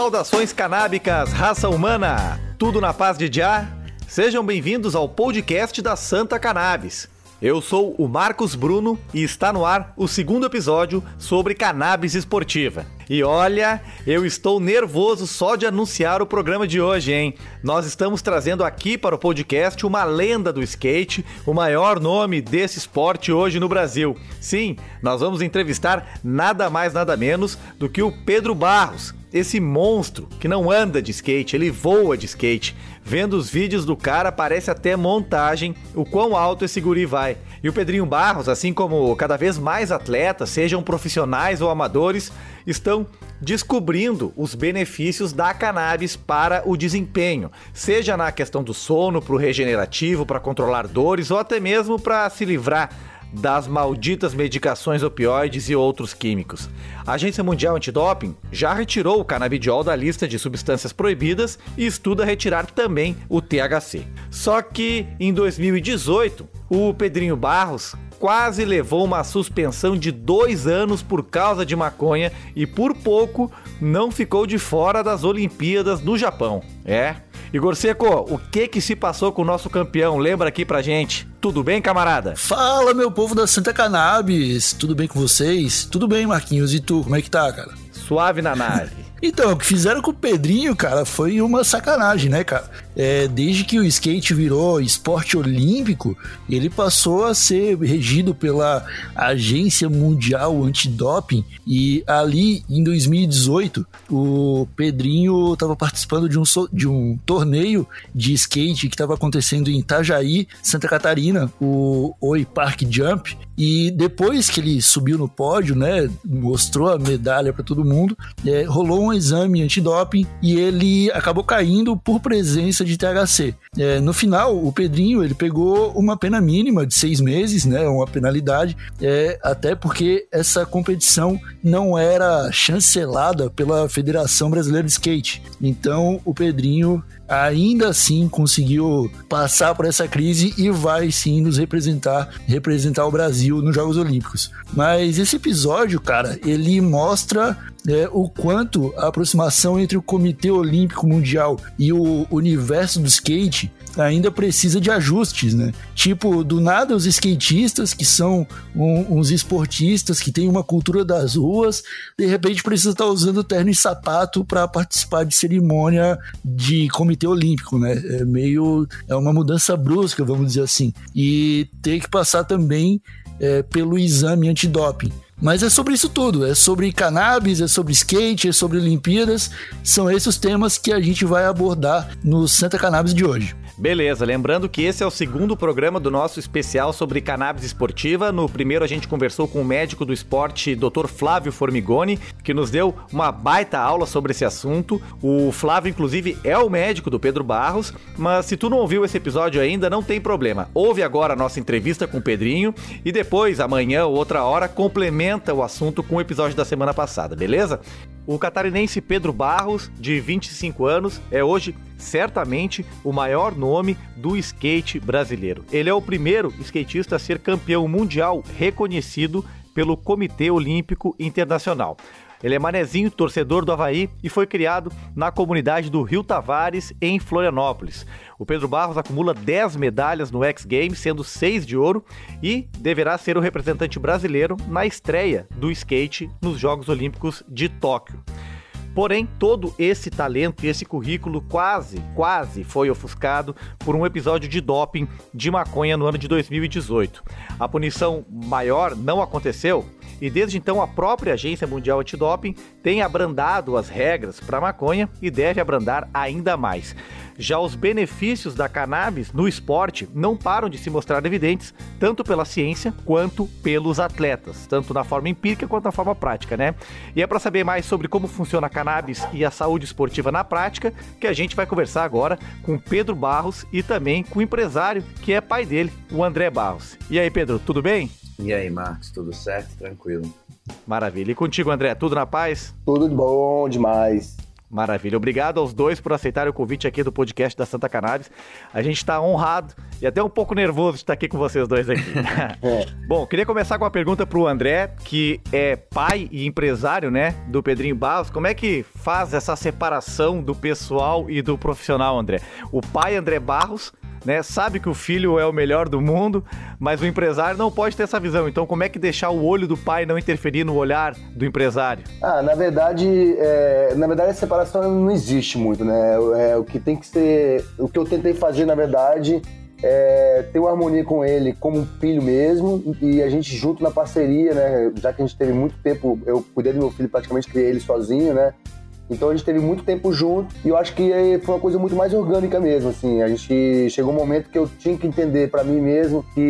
Saudações canábicas, raça humana! Tudo na paz de Já? Sejam bem-vindos ao podcast da Santa Cannabis. Eu sou o Marcos Bruno e está no ar o segundo episódio sobre cannabis esportiva. E olha, eu estou nervoso só de anunciar o programa de hoje, hein? Nós estamos trazendo aqui para o podcast uma lenda do skate, o maior nome desse esporte hoje no Brasil. Sim, nós vamos entrevistar nada mais nada menos do que o Pedro Barros, esse monstro que não anda de skate, ele voa de skate. Vendo os vídeos do cara, parece até montagem o quão alto esse guri vai. E o Pedrinho Barros, assim como cada vez mais atletas, sejam profissionais ou amadores, estão descobrindo os benefícios da cannabis para o desempenho, seja na questão do sono, para o regenerativo, para controlar dores ou até mesmo para se livrar das malditas medicações opioides e outros químicos. A Agência Mundial Antidoping já retirou o canabidiol da lista de substâncias proibidas e estuda retirar também o THC. Só que em 2018, o Pedrinho Barros quase levou uma suspensão de dois anos por causa de maconha e por pouco não ficou de fora das Olimpíadas do Japão. É. Igor Seco, o que que se passou com o nosso campeão? Lembra aqui pra gente. Tudo bem, camarada? Fala, meu povo da Santa Cannabis. Tudo bem com vocês? Tudo bem, Marquinhos. E tu, como é que tá, cara? Suave na nave. Então, o que fizeram com o Pedrinho, cara, foi uma sacanagem, né, cara? É, desde que o skate virou esporte olímpico, ele passou a ser regido pela Agência Mundial Antidoping e ali em 2018 o Pedrinho estava participando de um, de um torneio de skate que estava acontecendo em Itajaí, Santa Catarina, o Oi Park Jump. E depois que ele subiu no pódio, né, mostrou a medalha para todo mundo, é, rolou um exame antidoping e ele acabou caindo por presença de THC. É, no final, o Pedrinho ele pegou uma pena mínima de seis meses, né, uma penalidade, é, até porque essa competição não era chancelada pela Federação Brasileira de Skate. Então, o Pedrinho ainda assim conseguiu passar por essa crise e vai sim nos representar, representar o Brasil nos Jogos Olímpicos. Mas esse episódio, cara, ele mostra é, o quanto a aproximação entre o Comitê Olímpico Mundial e o universo do skate ainda precisa de ajustes, né? Tipo, do nada os skatistas, que são um, uns esportistas que têm uma cultura das ruas, de repente precisa estar usando terno e sapato para participar de cerimônia de comitê olímpico, né? É meio é uma mudança brusca, vamos dizer assim. E ter que passar também é, pelo exame antidoping. Mas é sobre isso tudo, é sobre cannabis, é sobre skate, é sobre Olimpíadas. São esses os temas que a gente vai abordar no Santa Cannabis de hoje. Beleza, lembrando que esse é o segundo programa do nosso especial sobre cannabis esportiva. No primeiro a gente conversou com o médico do esporte, Dr. Flávio Formigoni, que nos deu uma baita aula sobre esse assunto. O Flávio, inclusive, é o médico do Pedro Barros, mas se tu não ouviu esse episódio ainda, não tem problema. Ouve agora a nossa entrevista com o Pedrinho e depois, amanhã ou outra hora, complementa o assunto com o episódio da semana passada, beleza? O catarinense Pedro Barros, de 25 anos, é hoje certamente o maior nome do skate brasileiro. Ele é o primeiro skatista a ser campeão mundial reconhecido pelo Comitê Olímpico Internacional. Ele é manezinho, torcedor do Havaí e foi criado na comunidade do Rio Tavares, em Florianópolis. O Pedro Barros acumula 10 medalhas no X Games, sendo 6 de ouro, e deverá ser o representante brasileiro na estreia do skate nos Jogos Olímpicos de Tóquio. Porém, todo esse talento e esse currículo quase, quase foi ofuscado por um episódio de doping de maconha no ano de 2018. A punição maior não aconteceu e desde então a própria Agência Mundial Antidoping tem abrandado as regras para maconha e deve abrandar ainda mais. Já os benefícios da cannabis no esporte não param de se mostrar evidentes, tanto pela ciência quanto pelos atletas, tanto na forma empírica quanto na forma prática, né? E é para saber mais sobre como funciona a cannabis e a saúde esportiva na prática que a gente vai conversar agora com Pedro Barros e também com o empresário que é pai dele, o André Barros. E aí, Pedro, tudo bem? E aí, Marcos, tudo certo? Tranquilo. Maravilha. E contigo, André, tudo na paz? Tudo bom demais. Maravilha. Obrigado aos dois por aceitarem o convite aqui do podcast da Santa Cannabis. A gente está honrado e até um pouco nervoso de estar aqui com vocês dois aqui. É. Bom, queria começar com uma pergunta para o André, que é pai e empresário, né, do Pedrinho Barros. Como é que faz essa separação do pessoal e do profissional, André? O pai André Barros né? Sabe que o filho é o melhor do mundo, mas o empresário não pode ter essa visão. Então, como é que deixar o olho do pai não interferir no olhar do empresário? Ah, na verdade, é, na verdade a separação não existe muito, né? É, o que tem que ser, o que eu tentei fazer, na verdade, é, ter uma harmonia com ele como um filho mesmo e a gente junto na parceria, né? Já que a gente teve muito tempo, eu cuidei do meu filho, praticamente criei ele sozinho, né? Então a gente teve muito tempo junto e eu acho que foi uma coisa muito mais orgânica mesmo, assim. A gente chegou um momento que eu tinha que entender para mim mesmo que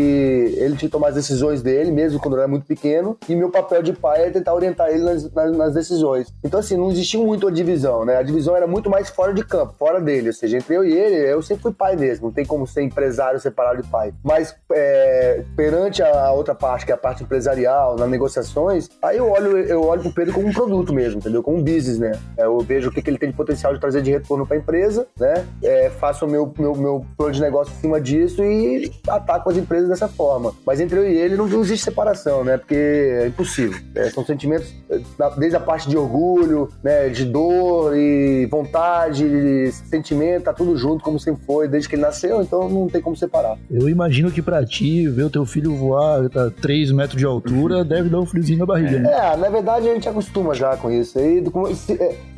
ele tinha que tomar as decisões dele, mesmo quando eu era muito pequeno, e meu papel de pai é tentar orientar ele nas, nas, nas decisões. Então, assim, não existia muito a divisão, né? A divisão era muito mais fora de campo, fora dele. Ou seja, entre eu e ele, eu sempre fui pai mesmo. Não tem como ser empresário separado de pai. Mas é, perante a outra parte, que é a parte empresarial, nas negociações, aí eu olho, eu olho pro Pedro como um produto mesmo, entendeu? Como um business, né? É, eu vejo o que, que ele tem de potencial de trazer de retorno para a empresa, né? É, faço o meu, meu, meu plano de negócio em cima disso e ataco as empresas dessa forma. Mas entre eu e ele não, não existe separação, né? Porque é impossível. É, são sentimentos, desde a parte de orgulho, né? De dor e vontade, de sentimento, tá tudo junto, como sempre foi, desde que ele nasceu, então não tem como separar. Eu imagino que para ti, ver o teu filho voar a 3 metros de altura deve dar um friozinho na barriga, né? É, na verdade a gente acostuma já com isso.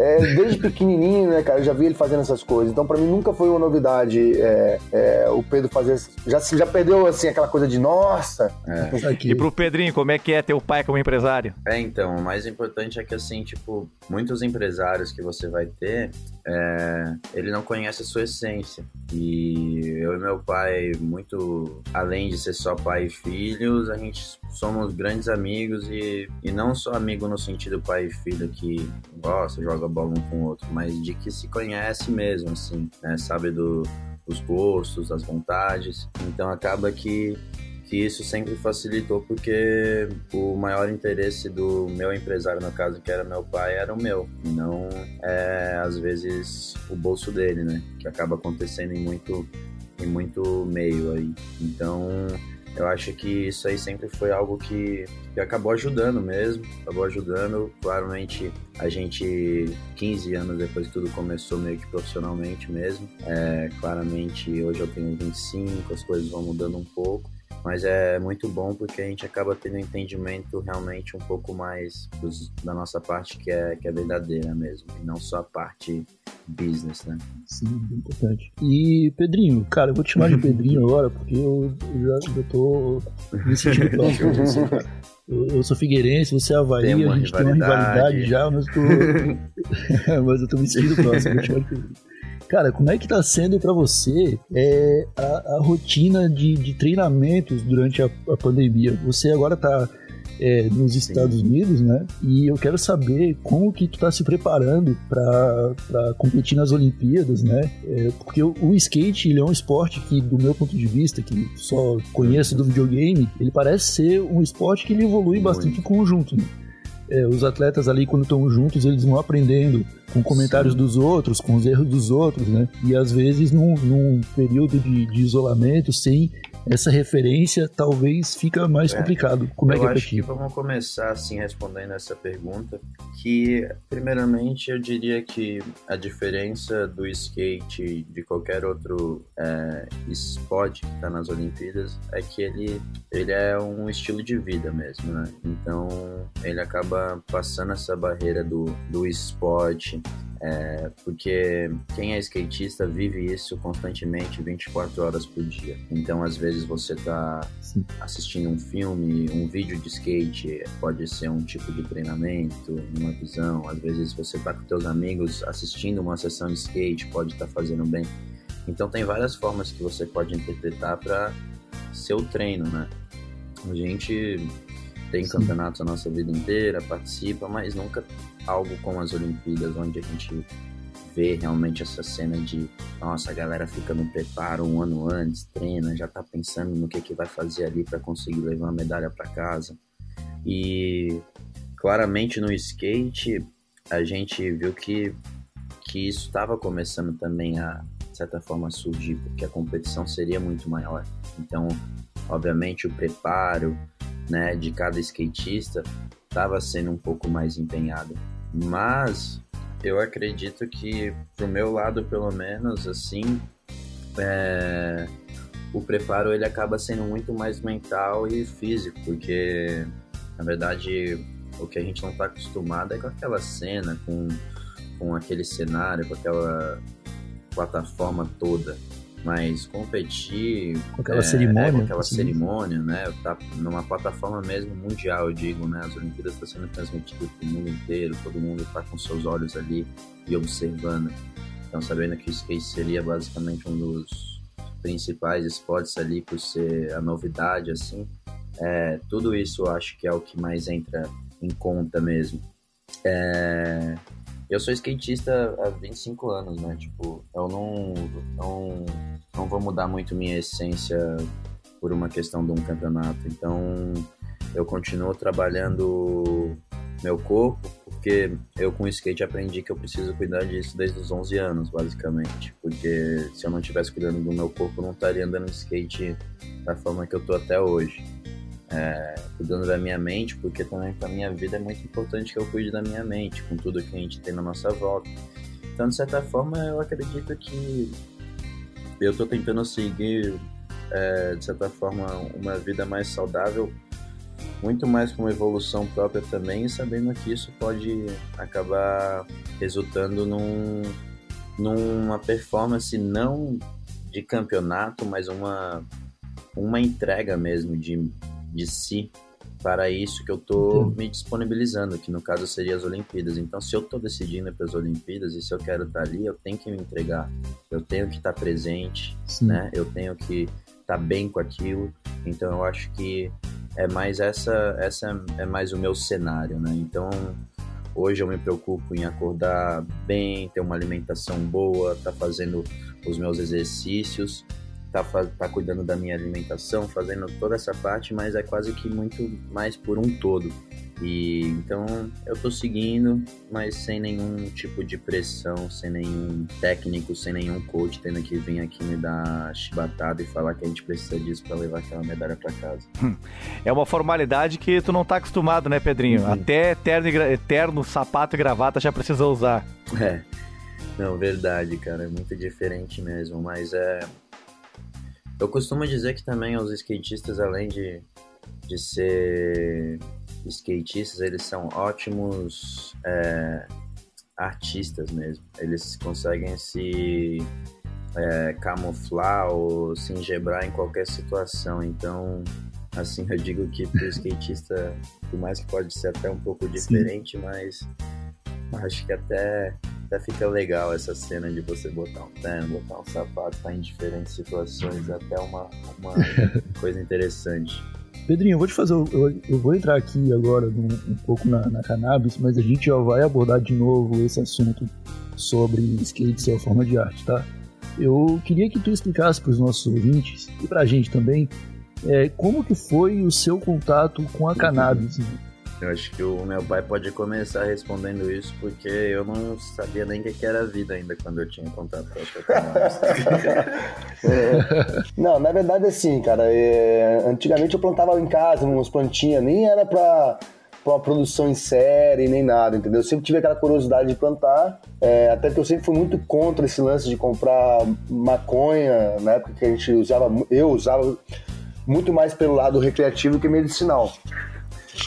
É, desde pequenininho, né, cara, eu já vi ele fazendo essas coisas. Então, para mim, nunca foi uma novidade é, é, o Pedro fazer. Já, já perdeu, assim, aquela coisa de nossa. É. E pro Pedrinho, como é que é ter o pai como empresário? É, então, o mais importante é que, assim, tipo, muitos empresários que você vai ter, é, ele não conhece a sua essência. E eu e meu pai, muito além de ser só pai e filhos, a gente somos grandes amigos e, e não só amigo no sentido pai e filho que gosta, joga bola um com o outro, mas de que se conhece mesmo, assim, né? Sabe do, dos gostos, das vontades. Então acaba que que isso sempre facilitou porque o maior interesse do meu empresário, no caso, que era meu pai, era o meu, e não é, às vezes o bolso dele, né? Que acaba acontecendo em muito, em muito meio aí. Então eu acho que isso aí sempre foi algo que, que acabou ajudando mesmo, acabou ajudando. Claramente, a gente, 15 anos depois que tudo começou, meio que profissionalmente mesmo. É, claramente, hoje eu tenho 25, as coisas vão mudando um pouco mas é muito bom porque a gente acaba tendo um entendimento realmente um pouco mais dos, da nossa parte que é, que é verdadeira mesmo, e não só a parte business, né? Sim, bem importante. E Pedrinho, cara, eu vou te chamar de Pedrinho agora porque eu, eu já eu tô me sentindo próximo. Eu, eu sou figueirense, você é Havaí, a gente tem uma rivalidade já, mas eu tô, mas eu tô me sentindo próximo, vou te chamar de Pedrinho. Cara, como é que tá sendo para você é, a, a, rotina de, de treinamentos durante a, a pandemia? Você agora tá é, nos Estados Sim. Unidos, né? E eu quero saber como que tu tá se preparando para competir nas Olimpíadas, né? É, porque o, o, skate ele é um esporte que, do meu ponto de vista, que só conheço do videogame, ele parece ser um esporte que ele evolui bastante em conjunto. Né? É, os atletas ali, quando estão juntos, eles vão aprendendo com comentários Sim. dos outros, com os erros dos outros, né? E às vezes, num, num período de, de, isolamento, sem essa referência, talvez fica mais é. complicado. Como é eu é que é acho que vamos começar assim respondendo essa pergunta, que primeiramente eu diria que a diferença do skate de qualquer outro é, esporte que está nas Olimpíadas é que ele, ele é um estilo de vida mesmo, né? Então ele acaba passando essa barreira do, do esporte é, porque quem é skatista vive isso constantemente 24 horas por dia. Então, às vezes, você está assistindo um filme, um vídeo de skate, pode ser um tipo de treinamento, uma visão. Às vezes, você está com seus amigos assistindo uma sessão de skate, pode estar tá fazendo bem. Então, tem várias formas que você pode interpretar para seu treino, né? A gente tem Sim. campeonatos a nossa vida inteira, participa, mas nunca algo como as Olimpíadas, onde a gente vê realmente essa cena de nossa, a galera fica no preparo um ano antes, treina, já tá pensando no que, que vai fazer ali para conseguir levar uma medalha para casa. E claramente no skate a gente viu que que isso estava começando também a, de certa forma, surgir, porque a competição seria muito maior. Então, obviamente, o preparo né, de cada skatista estava sendo um pouco mais empenhado. Mas eu acredito que, pro meu lado, pelo menos, assim, é, o preparo ele acaba sendo muito mais mental e físico, porque, na verdade, o que a gente não está acostumado é com aquela cena, com, com aquele cenário, com aquela plataforma toda. Mas competir. Com aquela é, cerimônia. É, aquela assim. cerimônia, né? Tá numa plataforma mesmo mundial, eu digo, né? As Olimpíadas estão sendo transmitidas para o mundo inteiro, todo mundo está com seus olhos ali e observando. Então, sabendo que o skate seria basicamente um dos principais esportes ali, por ser a novidade, assim. É, tudo isso eu acho que é o que mais entra em conta mesmo. É, eu sou skatista há 25 anos, né? Tipo, eu não, não, não vou mudar muito minha essência por uma questão de um campeonato. Então, eu continuo trabalhando meu corpo, porque eu com o skate aprendi que eu preciso cuidar disso desde os 11 anos, basicamente. Porque se eu não estivesse cuidando do meu corpo, eu não estaria andando de skate da forma que eu tô até hoje é, cuidando da minha mente, porque também para minha vida é muito importante que eu cuide da minha mente, com tudo que a gente tem na nossa volta. Então, de certa forma, eu acredito que eu estou tentando seguir, é, de certa forma, uma vida mais saudável, muito mais com uma evolução própria também, sabendo que isso pode acabar resultando num, numa performance não de campeonato, mas uma, uma entrega mesmo de de si para isso que eu tô me disponibilizando, que no caso seria as Olimpíadas. Então, se eu tô decidindo para as Olimpíadas e se eu quero estar tá ali, eu tenho que me entregar, eu tenho que estar tá presente, Sim. né? Eu tenho que estar tá bem com aquilo. Então, eu acho que é mais essa, essa é mais o meu cenário, né? Então, hoje eu me preocupo em acordar bem, ter uma alimentação boa, tá fazendo os meus exercícios tá, tá cuidando da minha alimentação, fazendo toda essa parte, mas é quase que muito mais por um todo. E então eu tô seguindo, mas sem nenhum tipo de pressão, sem nenhum técnico, sem nenhum coach tendo que vir aqui me dar chibatada e falar que a gente precisa disso para levar aquela medalha para casa. Hum. É uma formalidade que tu não tá acostumado, né, Pedrinho? Uhum. Até eterno, eterno sapato e gravata já precisa usar. É. Não, verdade, cara, é muito diferente mesmo, mas é eu costumo dizer que também os skatistas, além de, de ser skatistas, eles são ótimos é, artistas mesmo. Eles conseguem se é, camuflar ou se engebrar em qualquer situação. Então, assim, eu digo que o skatista, por mais que pode ser até um pouco diferente, Sim. mas acho que até até fica legal essa cena de você botar um terno, botar um sapato, tá em diferentes situações, até uma, uma coisa interessante. Pedrinho, eu vou te fazer. Eu, eu vou entrar aqui agora um, um pouco na, na, cannabis, mas a gente já vai abordar de novo esse assunto sobre skate a forma de arte, tá? Eu queria que tu explicasse para os nossos ouvintes e para a gente também é, como que foi o seu contato com a cannabis. Né? Eu acho que o meu pai pode começar respondendo isso, porque eu não sabia nem o que era vida ainda quando eu tinha contato com é. Não, na verdade, assim, cara, é... antigamente eu plantava em casa, umas plantinhas, nem era pra pra uma produção em série, nem nada, entendeu? Eu sempre tive aquela curiosidade de plantar, é, até que eu sempre fui muito contra esse lance de comprar maconha, na época que a gente usava, eu usava muito mais pelo lado recreativo que medicinal.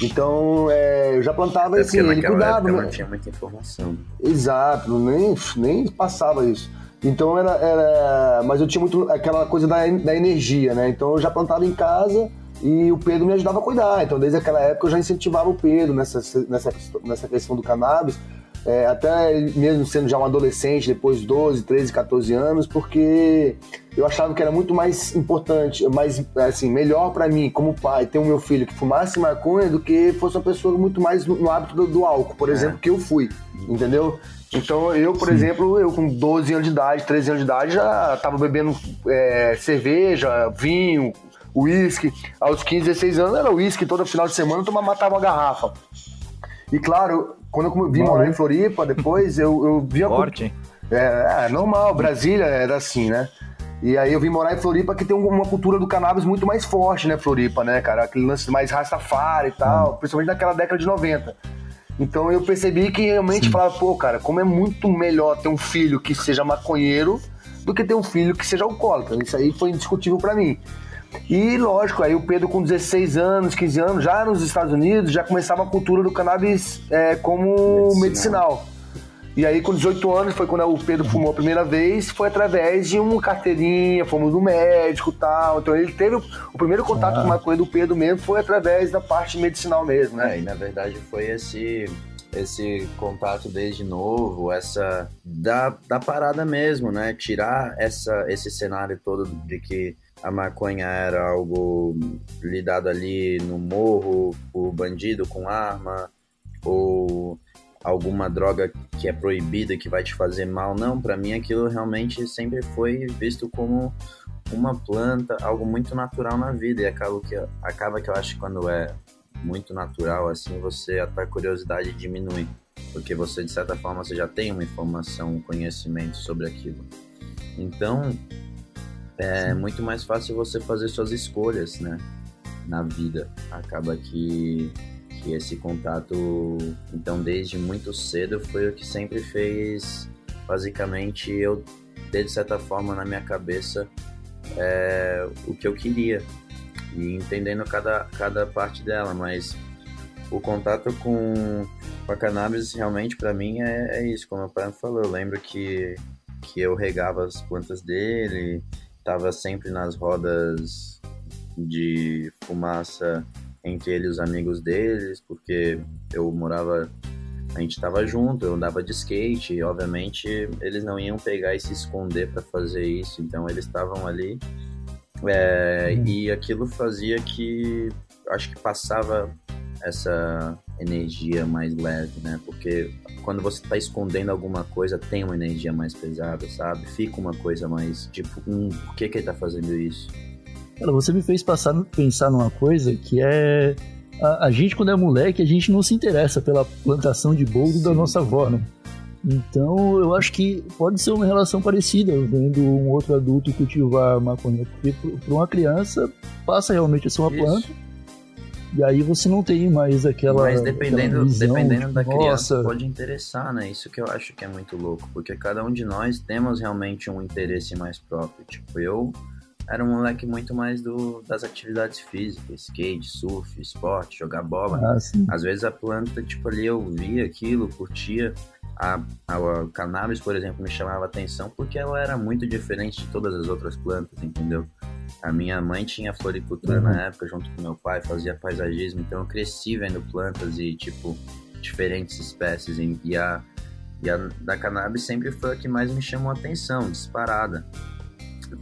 Então, é, eu já plantava assim, ele cuidava. Época não tinha muita informação. Exato, nem, nem passava isso. Então era, era. Mas eu tinha muito aquela coisa da, da energia, né? Então eu já plantava em casa e o Pedro me ajudava a cuidar. Então, desde aquela época eu já incentivava o Pedro nessa, nessa, nessa questão do cannabis é, até mesmo sendo já um adolescente, depois de 12, 13, 14 anos, porque eu achava que era muito mais importante, mais, assim, melhor para mim, como pai, ter o um meu filho que fumasse maconha do que fosse uma pessoa muito mais no, hábito do, do, álcool, por é. exemplo, que eu fui, entendeu? Então, eu, por Sim. exemplo, eu com 12 anos de idade, 13 anos de idade, já tava bebendo é, cerveja, vinho, uísque. Aos 15, 16 anos era uísque, todo final de semana eu matava uma garrafa. E claro, quando eu vim morar em Floripa, depois eu, eu via. Forte. É, é normal, Brasília era assim, né? E aí eu vim morar em Floripa, que tem uma cultura do cannabis muito mais forte, né, Floripa, né, cara? Aquele lance mais rastafari e tal, principalmente naquela década de 90. Então eu percebi que realmente Sim. falava, pô, cara, como é muito melhor ter um filho que seja maconheiro do que ter um filho que seja alcoólatra. Isso aí foi indiscutível para mim. E lógico, aí o Pedro com 16 anos, 15 anos, já nos Estados Unidos, já começava a cultura do cannabis é, como medicinal. medicinal. E aí, com 18 anos, foi quando o Pedro fumou a primeira vez, foi através de uma carteirinha, fomos no médico e tal. Então ele teve o primeiro contato ah. com a maconha do Pedro mesmo foi através da parte medicinal mesmo, né? É, e na verdade foi esse esse contato desde novo, essa da, da parada mesmo, né? Tirar essa, esse cenário todo de que a maconha era algo lidado ali no morro, o bandido com arma, ou alguma droga que é proibida que vai te fazer mal. Não, para mim aquilo realmente sempre foi visto como uma planta, algo muito natural na vida e acaba que acaba que eu acho que quando é muito natural assim, você a tua curiosidade diminui, porque você de certa forma você já tem uma informação, um conhecimento sobre aquilo. Então, é muito mais fácil você fazer suas escolhas, né, na vida. Acaba que que esse contato, então desde muito cedo, foi o que sempre fez, basicamente, eu ter de certa forma na minha cabeça é, o que eu queria. E entendendo cada, cada parte dela, mas o contato com, com a cannabis realmente para mim é, é, isso, como o pai falou, eu lembro que, que eu regava as plantas dele, estava sempre nas rodas de fumaça entre ele e os amigos deles, porque eu morava, a gente estava junto, eu andava de skate, e obviamente eles não iam pegar e se esconder para fazer isso, então eles estavam ali. É, uhum. E aquilo fazia que acho que passava essa energia mais leve, né? Porque quando você está escondendo alguma coisa, tem uma energia mais pesada, sabe? Fica uma coisa mais tipo, hum, por que que ele tá fazendo isso? Cara, você me fez passar, pensar numa coisa que é. A, a, gente, quando é moleque, a gente não se interessa pela plantação de boldo da nossa avó, né? Então, eu acho que pode ser uma relação parecida, vendo um outro adulto cultivar maconha. Porque para uma criança, passa realmente a ser uma Isso. planta. E aí você não tem mais aquela. Mas dependendo, visão, dependendo da nossa... criança, pode interessar, né? Isso que eu acho que é muito louco. Porque cada um de nós temos realmente um interesse mais próprio. Tipo, eu era um moleque muito mais do, das atividades físicas, skate, surf, esporte, jogar bola. Ah, Às vezes a planta, tipo, ali eu via aquilo, curtia. A, a, a, cannabis, por exemplo, me chamava atenção porque ela era muito diferente de todas as outras plantas, entendeu? A minha mãe tinha floricultura uhum. na época, junto com meu pai, fazia paisagismo, então eu cresci vendo plantas e, tipo, diferentes espécies. E a, e a da cannabis sempre foi a que mais me chamou a atenção, disparada.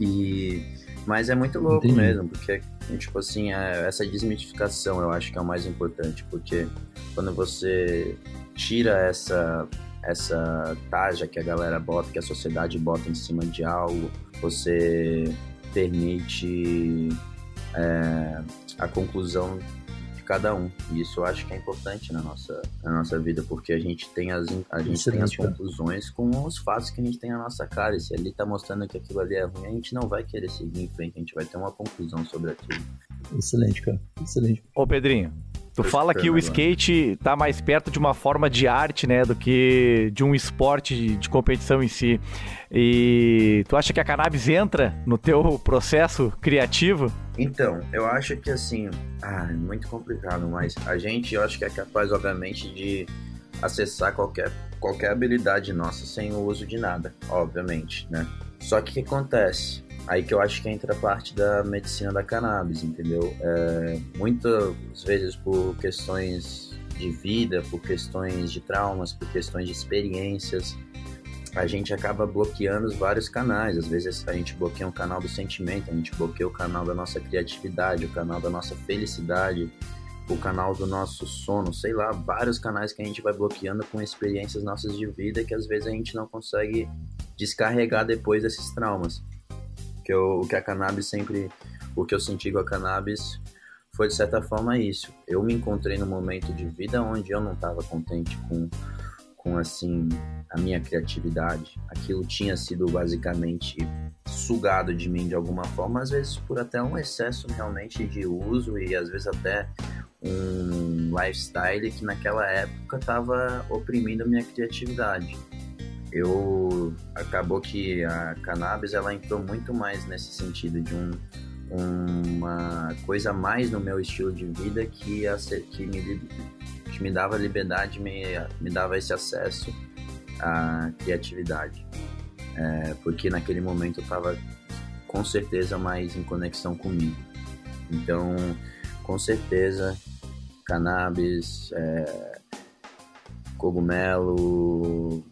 E mas é muito louco Entendi. mesmo, porque, tipo assim, é, essa desmitificação eu acho que é o mais importante, porque quando você tira essa essa taja que a galera bota, que a sociedade bota em cima de algo, você permite é, a conclusão cada um. E isso eu acho que é importante na nossa, na nossa vida, porque a gente tem as, a gente tem as conclusões com os fatos que a gente tem na nossa cara. E se ali tá mostrando que aquilo ali é ruim, a gente não vai querer seguir em frente, a gente vai ter uma conclusão sobre aquilo. Excelente, cara. Excelente. Ô, Pedrinho, Tu fala que o skate tá mais perto de uma forma de arte, né, do que de um esporte de, de, competição em si. E tu acha que a cannabis entra no teu processo criativo? Então, eu acho que assim, ah, é muito complicado, mas a gente, eu acho que é capaz, obviamente, de acessar qualquer, qualquer habilidade nossa sem o uso de nada, obviamente, né? Só que o que acontece? Aí que eu acho que entra a parte da medicina da cannabis, entendeu? É, muitas vezes por questões de vida, por questões de traumas, por questões de experiências, a gente acaba bloqueando os vários canais. Às vezes a gente bloqueia um canal do sentimento, a gente bloqueia o canal da nossa criatividade, o canal da nossa felicidade, o canal do nosso sono, sei lá, vários canais que a gente vai bloqueando com experiências nossas de vida que às vezes a gente não consegue descarregar depois desses traumas que eu, o que a cannabis sempre, o que eu senti com a cannabis foi de certa forma isso. Eu me encontrei num momento de vida onde eu não estava contente com, com assim, a minha criatividade. Aquilo tinha sido basicamente sugado de mim de alguma forma, às vezes por até um excesso realmente de uso e às vezes até um lifestyle que naquela época estava oprimindo minha criatividade. Eu acabou que a cannabis ela entrou muito mais nesse sentido de um, uma coisa mais no meu estilo de vida que, a, que, me, que me dava liberdade, me, me dava esse acesso à criatividade. É, porque naquele momento eu estava com certeza mais em conexão comigo. Então, com certeza, cannabis, é, cogumelo,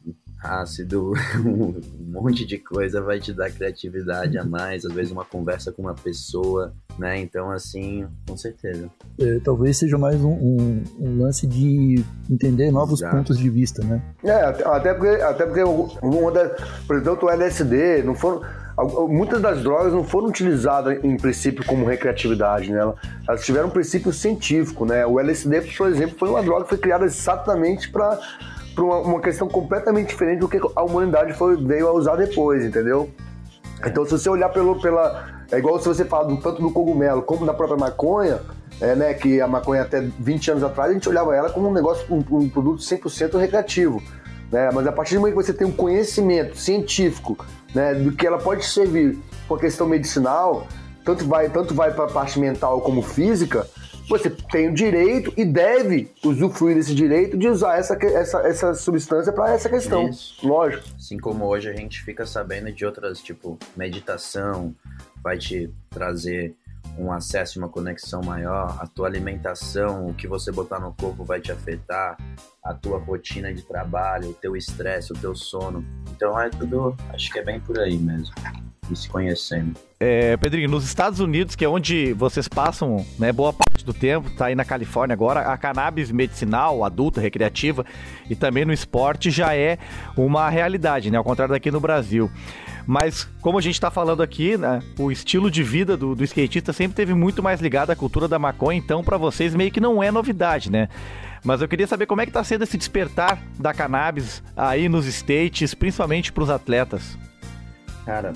ácido, um monte de coisa vai te dar criatividade a mais, às vezes uma conversa com uma pessoa, né? Então, assim, com certeza. É, talvez seja mais um, um, um, lance de entender novos Exato. pontos de vista, né? É, até porque, até porque uma das, por exemplo, o LSD, não foram muitas das drogas não foram utilizadas em princípio como recreatividade, né? Elas tiveram um princípio científico, né? O LSD, por exemplo, foi uma droga que foi criada exatamente para uma, uma, questão completamente diferente do que a humanidade foi, veio a usar depois, entendeu? Então, se você olhar pelo, pela. É igual se você fala do, tanto do cogumelo como da própria maconha, é, né, que a maconha até 20 anos atrás a gente olhava ela como um negócio, um, um produto 100% recreativo. Né? Mas a partir do momento que você tem um conhecimento científico né, do que ela pode servir com a questão medicinal, tanto vai, tanto vai para a parte mental como física, você tem o direito e deve usufruir desse direito de usar essa, essa, essa substância para essa questão. Isso. Lógico. Assim como hoje a gente fica sabendo de outras, tipo, meditação, vai te trazer um acesso e uma conexão maior, a tua alimentação, o que você botar no corpo vai te afetar, a tua rotina de trabalho, o teu estresse, o teu sono. Então é tudo, acho que é bem por aí mesmo. E se conhecendo. É, Pedrinho, nos Estados Unidos, que é onde vocês passam né, boa parte do tempo, tá aí na Califórnia agora, a cannabis medicinal, adulta, recreativa e também no esporte já é uma realidade, né? Ao contrário daqui no Brasil. Mas, como a gente está falando aqui, né, o estilo de vida do, do skatista sempre teve muito mais ligado à cultura da maconha, então para vocês meio que não é novidade, né? Mas eu queria saber como é que tá sendo esse despertar da cannabis aí nos States, principalmente para os atletas. Cara,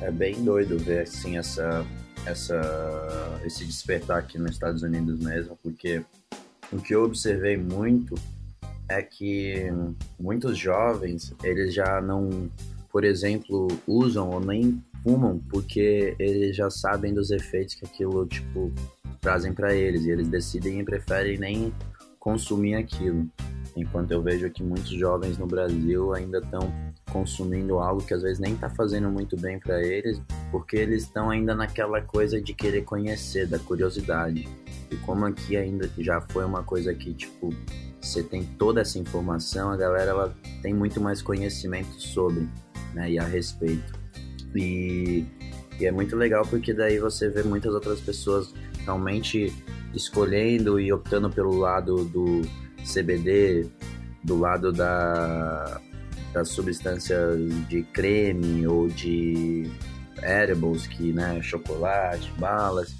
é bem doido ver assim essa, essa, esse despertar aqui nos Estados Unidos mesmo, porque o que eu observei muito é que muitos jovens eles já não por exemplo, usam ou nem fumam porque eles já sabem dos efeitos que aquilo, tipo, trazem para eles e eles decidem e preferem nem consumir aquilo. Enquanto eu vejo que muitos jovens no Brasil ainda estão consumindo algo que às vezes nem está fazendo muito bem para eles, porque eles estão ainda naquela coisa de querer conhecer, da curiosidade. E como aqui ainda já foi uma coisa que, tipo, você tem toda essa informação, a galera ela tem muito mais conhecimento sobre né, e a respeito. E, e é muito legal porque daí você vê muitas outras pessoas realmente escolhendo e optando pelo lado do CBD, do lado da, das substâncias de creme ou de edibles, que, né, chocolate, balas.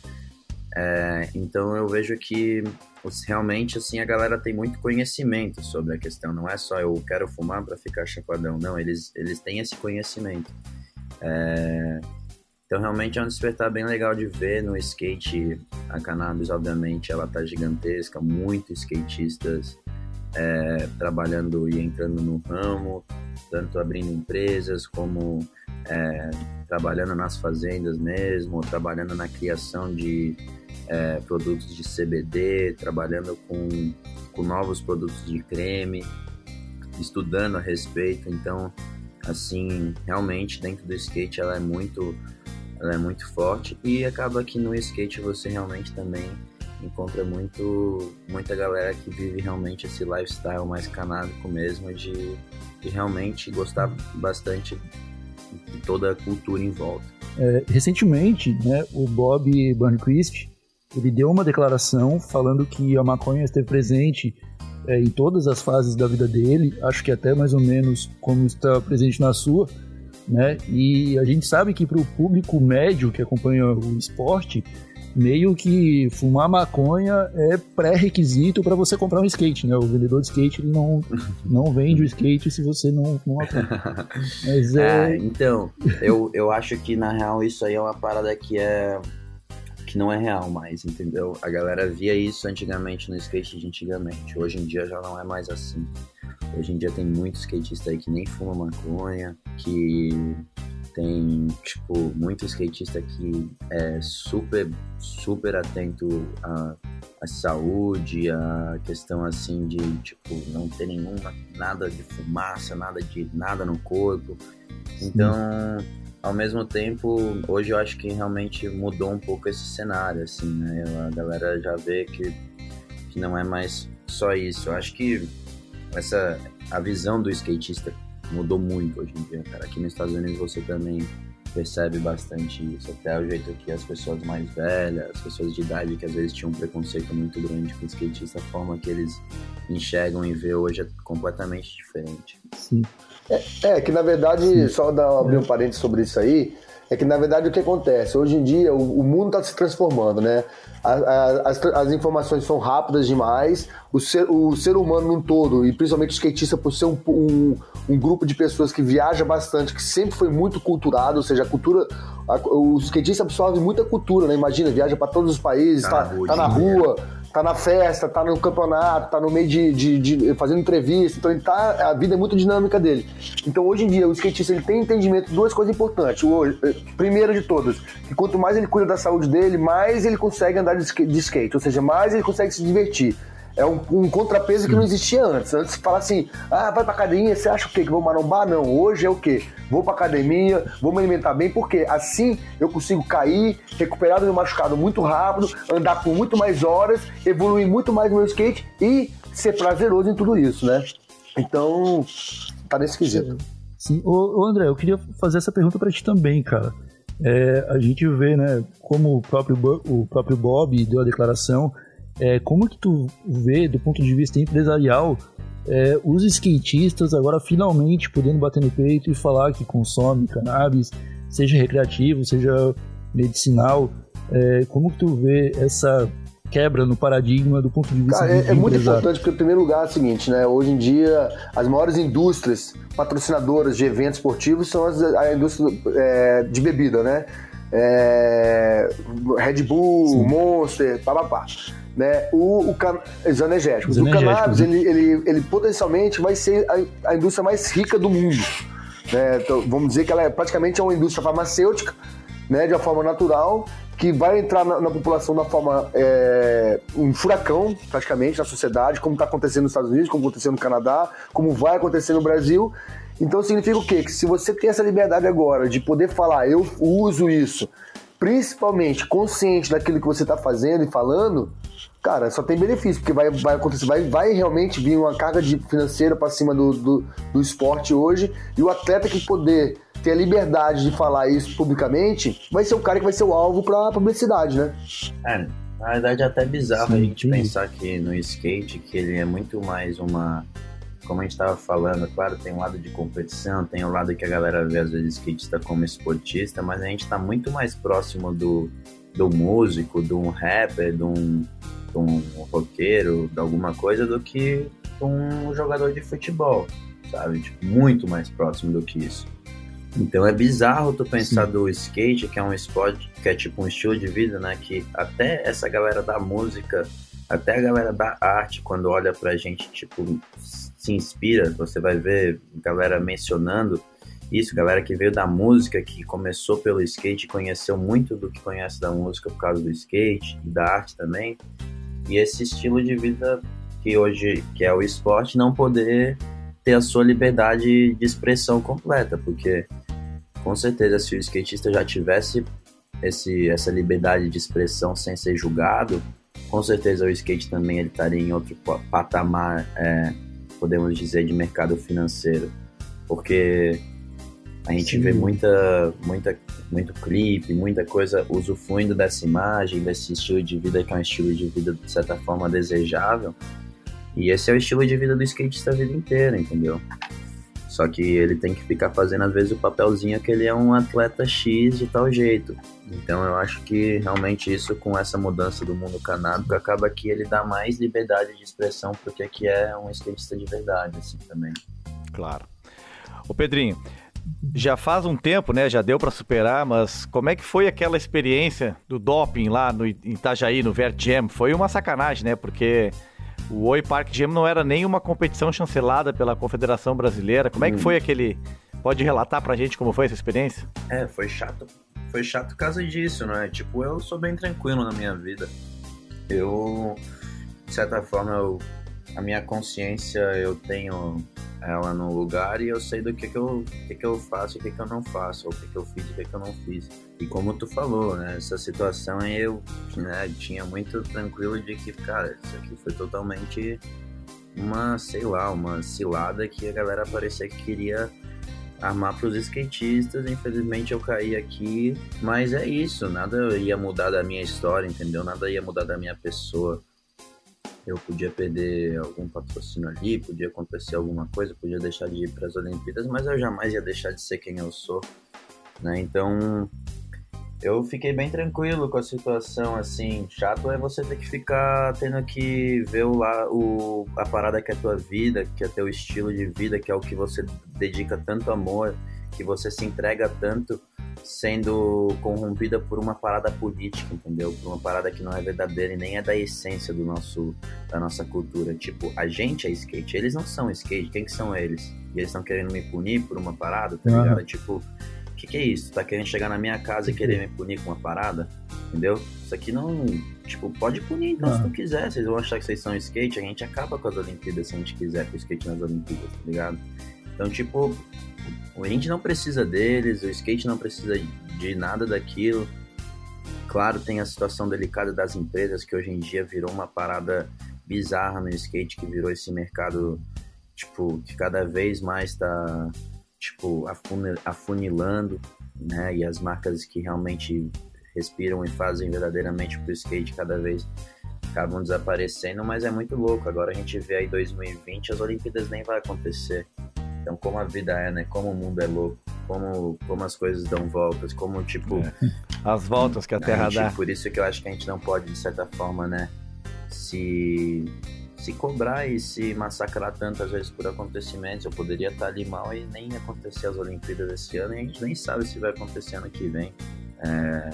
É, então eu vejo que realmente assim a galera tem muito conhecimento sobre a questão. Não é só eu quero fumar para ficar chapadão, não. Eles eles têm esse conhecimento. É, então realmente é um despertar bem legal de ver no skate. A cannabis, obviamente, ela tá gigantesca, muitos skatistas é, trabalhando e entrando no ramo, tanto abrindo empresas como é, trabalhando nas fazendas mesmo, trabalhando na criação de é, produtos de CBD, trabalhando com, com novos produtos de creme, estudando a respeito. Então, assim, realmente dentro do skate ela é muito, ela é muito forte e acaba que no skate você realmente também encontra muito muita galera que vive realmente esse lifestyle mais canábico mesmo de, de realmente gostar bastante de toda a cultura em volta. É, recentemente, né, o Bob Burnquist ele deu uma declaração falando que a maconha esteve presente é, em todas as fases da vida dele, acho que até mais ou menos como está presente na sua, né? E a gente sabe que para o público médio que acompanha o esporte, meio que fumar maconha é pré-requisito para você comprar um skate, né? O vendedor de skate ele não, não vende o skate se você não fumar Mas é... é... Então, eu, eu acho que na real isso aí é uma parada que é que não é real mais, entendeu? A galera via isso antigamente no skate de antigamente. Hoje em dia já não é mais assim. Hoje em dia tem muito skatista aí que nem fuma maconha, que tem, tipo, muito skatista que é super, super atento à, à saúde, à questão, assim, de, tipo, não ter nenhuma, nada de fumaça, nada de nada no corpo. Então, ao mesmo tempo, hoje eu acho que realmente mudou um pouco esse cenário, assim, né? A galera já vê que, que não é mais só isso. Eu acho que essa, a visão do skatista mudou muito hoje em dia, cara. Aqui nos Estados Unidos você também percebe bastante isso. Até o jeito que as pessoas mais velhas, as pessoas de idade que às vezes tinham um preconceito muito grande com o skatista, a forma que eles enxergam e vê hoje é completamente diferente. Sim. É, é que na verdade, Sim. só dar, abrir um parênteses sobre isso aí, é que na verdade o que acontece? Hoje em dia o, o mundo está se transformando, né? A, a, as, as, informações são rápidas demais, o ser, o ser humano num todo, e principalmente o skatista, por ser um, um, um, grupo de pessoas que viaja bastante, que sempre foi muito culturado, ou seja, a cultura. A, o skatista absorve muita cultura, né? Imagina, viaja para todos os países, tá, tá, tá na rua tá na festa, tá no campeonato, tá no meio de, de, de, fazendo entrevista, então ele tá, a vida é muito dinâmica dele. Então hoje em dia o skatista ele tem entendimento de duas coisas importantes. O, eh, primeiro de todas, que quanto mais ele cuida da saúde dele, mais ele consegue andar de skate, ou seja, mais ele consegue se divertir. É um, um contrapeso que não existia antes. Antes fala assim, ah, vai pra academia, você acha o quê? Que vou marombar? Não, hoje é o quê? Vou pra academia, vou me alimentar bem, porque assim eu consigo cair, recuperar do meu machucado muito rápido, andar por muito mais horas, evoluir muito mais no meu skate e ser prazeroso em tudo isso, né? Então, tá nesse quesito. Sim, ô, ô André, eu queria fazer essa pergunta para ti também, cara. É, a gente vê, né, como o próprio, o próprio Bob deu a declaração, é, como que tu vê, do ponto de vista empresarial, é, os skatistas agora finalmente podendo bater no peito e falar que consome cannabis, seja recreativo, seja medicinal, é, como que tu vê essa quebra no paradigma do ponto de vista Cara, é, é muito importante porque, em primeiro lugar, é o seguinte, né? Hoje em dia, as maiores indústrias patrocinadoras de eventos esportivos são as, a indústria é, de bebida, né? É, Red Bull, Sim. Monster, papapá né, o, o can... os energéticos. Os o cannabis, né? ele, ele, ele potencialmente vai ser a, a indústria mais rica do mundo. Né? Então, vamos dizer que ela é praticamente é uma indústria farmacêutica, né, de uma forma natural, que vai entrar na, na população da forma é, um furacão, praticamente, na sociedade, como está acontecendo nos Estados Unidos, como aconteceu no Canadá, como vai acontecer no Brasil. Então significa o quê? Que se você tem essa liberdade agora de poder falar, eu uso isso, principalmente consciente daquilo que você está fazendo e falando, cara, só tem benefício, porque vai, vai acontecer, vai, vai realmente vir uma carga de financeira para cima do, do, do esporte hoje, e o atleta que poder ter a liberdade de falar isso publicamente, vai ser o cara que vai ser o alvo para publicidade, né? É, na verdade é até bizarro sim, a gente sim. pensar que no skate, que ele é muito mais uma como a gente estava falando, claro, tem um lado de competição, tem o um lado que a galera vê às vezes skatista como esportista, mas a gente está muito mais próximo do, do músico, de um rapper, de um, um roqueiro, de alguma coisa, do que um jogador de futebol, sabe? Tipo, muito mais próximo do que isso. Então é bizarro tu pensar Sim. do skate, que é um esporte, que é tipo um estilo de vida, né? Que até essa galera da música, até a galera da arte, quando olha pra gente, tipo, se inspira, você vai ver galera mencionando isso, galera que veio da música, que começou pelo skate, conheceu muito do que conhece da música por causa do skate e da arte também. E esse estilo de vida que hoje que é o esporte não poder ter a sua liberdade de expressão completa, porque com certeza se o skatista já tivesse esse, essa liberdade de expressão sem ser julgado, com certeza o skate também ele estaria em outro patamar, é, podemos dizer, de mercado financeiro, porque a gente Sim. vê muita, muita, muito clipe, muita coisa usufruindo dessa imagem, desse estilo de vida que é um estilo de vida de certa forma desejável. E esse é o estilo de vida do skatista a vida inteira, entendeu? Só que ele tem que ficar fazendo, às vezes, o papelzinho que ele é um atleta X de tal jeito. Então eu acho que realmente isso, com essa mudança do mundo canábico, acaba que ele dá mais liberdade de expressão porque que é um skatista de verdade, assim, também. Claro. O Pedrinho, já faz um tempo, né? Já deu para superar, mas como é que foi aquela experiência do doping lá no Itajaí, no Vert Jam? Foi uma sacanagem, né? Porque o Oi Park Jam não era nem uma competição chancelada pela Confederação Brasileira. Como é que hum. foi aquele. Pode relatar pra gente como foi essa experiência? É, foi chato. Foi chato por causa disso, né? Tipo, eu sou bem tranquilo na minha vida. Eu, de certa forma, eu, a minha consciência eu tenho ela no lugar e eu sei do que que eu, que que eu faço e o que que eu não faço, ou o que que eu fiz o que que eu não fiz. E como tu falou, né, essa situação eu né, tinha muito tranquilo de que, cara, isso aqui foi totalmente uma, sei lá, uma cilada que a galera parecia que queria armar para os skatistas. Infelizmente eu caí aqui, mas é isso, nada ia mudar da minha história, entendeu? Nada ia mudar da minha pessoa eu podia perder algum patrocínio ali, podia acontecer alguma coisa, podia deixar de ir para as Olimpíadas, mas eu jamais ia deixar de ser quem eu sou, né? Então, eu fiquei bem tranquilo com a situação, assim, chato é você ter que ficar tendo que ver o, o, a parada que é a tua vida, que é teu estilo de vida, que é o que você dedica tanto amor, que você se entrega tanto, sendo corrompida por uma parada política, entendeu? Por uma parada que não é verdadeira e nem é da essência do nosso, da nossa cultura. Tipo, a gente é skate, eles não são skate, quem que são eles? E eles estão querendo me punir por uma parada, tá ligado? Tipo, o que, que é isso? Tá querendo chegar na minha casa e querer me punir com uma parada? Entendeu? Isso aqui não. Tipo, pode punir então se tu quiser. Vocês vão achar que vocês são skate, a gente acaba com as Olimpíadas se a gente quiser com o skate nas Olimpíadas, tá ligado? Então, tipo, a gente não precisa deles, o skate não precisa de nada daquilo. Claro, tem a situação delicada das empresas, que hoje em dia virou uma parada bizarra no skate, que virou esse mercado, tipo, que cada vez mais está, tipo, afunilando, né? E as marcas que realmente respiram e fazem verdadeiramente pro skate cada vez acabam desaparecendo, mas é muito louco. Agora a gente vê aí 2020, as Olimpíadas nem vai acontecer. Então, como a vida é, né? Como o mundo é louco, como, como as coisas dão voltas, como, tipo... É. As voltas que a Terra a gente, dá. Por isso que eu acho que a gente não pode, de certa forma, né? Se, se cobrar e se massacrar tantas vezes por acontecimentos. Eu poderia estar ali mal e nem acontecer as Olimpíadas esse ano e a gente nem sabe se vai acontecer ano que vem. É...